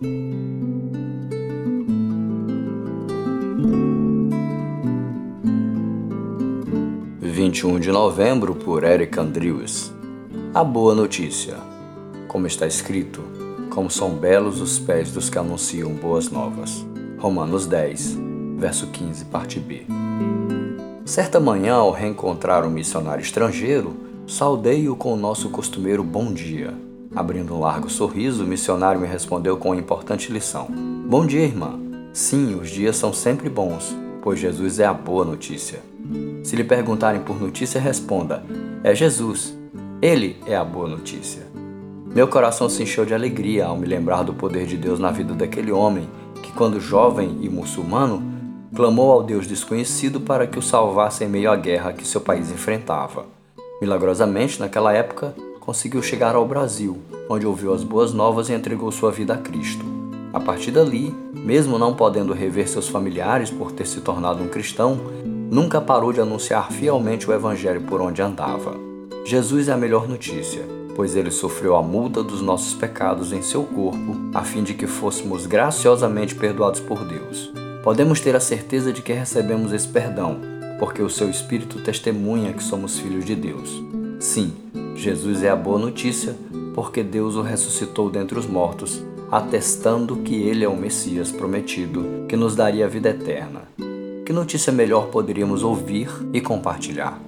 21 de novembro por Eric Andrews. A boa notícia. Como está escrito, como são belos os pés dos que anunciam boas novas. Romanos 10, verso 15, parte B. Certa manhã, ao reencontrar um missionário estrangeiro, saudei-o com o nosso costumeiro bom dia. Abrindo um largo sorriso, o missionário me respondeu com uma importante lição: Bom dia, irmã. Sim, os dias são sempre bons, pois Jesus é a boa notícia. Se lhe perguntarem por notícia, responda: É Jesus. Ele é a boa notícia. Meu coração se encheu de alegria ao me lembrar do poder de Deus na vida daquele homem que, quando jovem e muçulmano, clamou ao Deus desconhecido para que o salvasse em meio à guerra que seu país enfrentava. Milagrosamente, naquela época, conseguiu chegar ao Brasil, onde ouviu as boas novas e entregou sua vida a Cristo. A partir dali, mesmo não podendo rever seus familiares por ter se tornado um cristão, nunca parou de anunciar fielmente o Evangelho por onde andava. Jesus é a melhor notícia, pois ele sofreu a multa dos nossos pecados em seu corpo, a fim de que fôssemos graciosamente perdoados por Deus. Podemos ter a certeza de que recebemos esse perdão, porque o seu Espírito testemunha que somos filhos de Deus. Sim, Jesus é a boa notícia, porque Deus o ressuscitou dentre os mortos atestando que ele é o Messias prometido, que nos daria a vida eterna. Que notícia melhor poderíamos ouvir e compartilhar?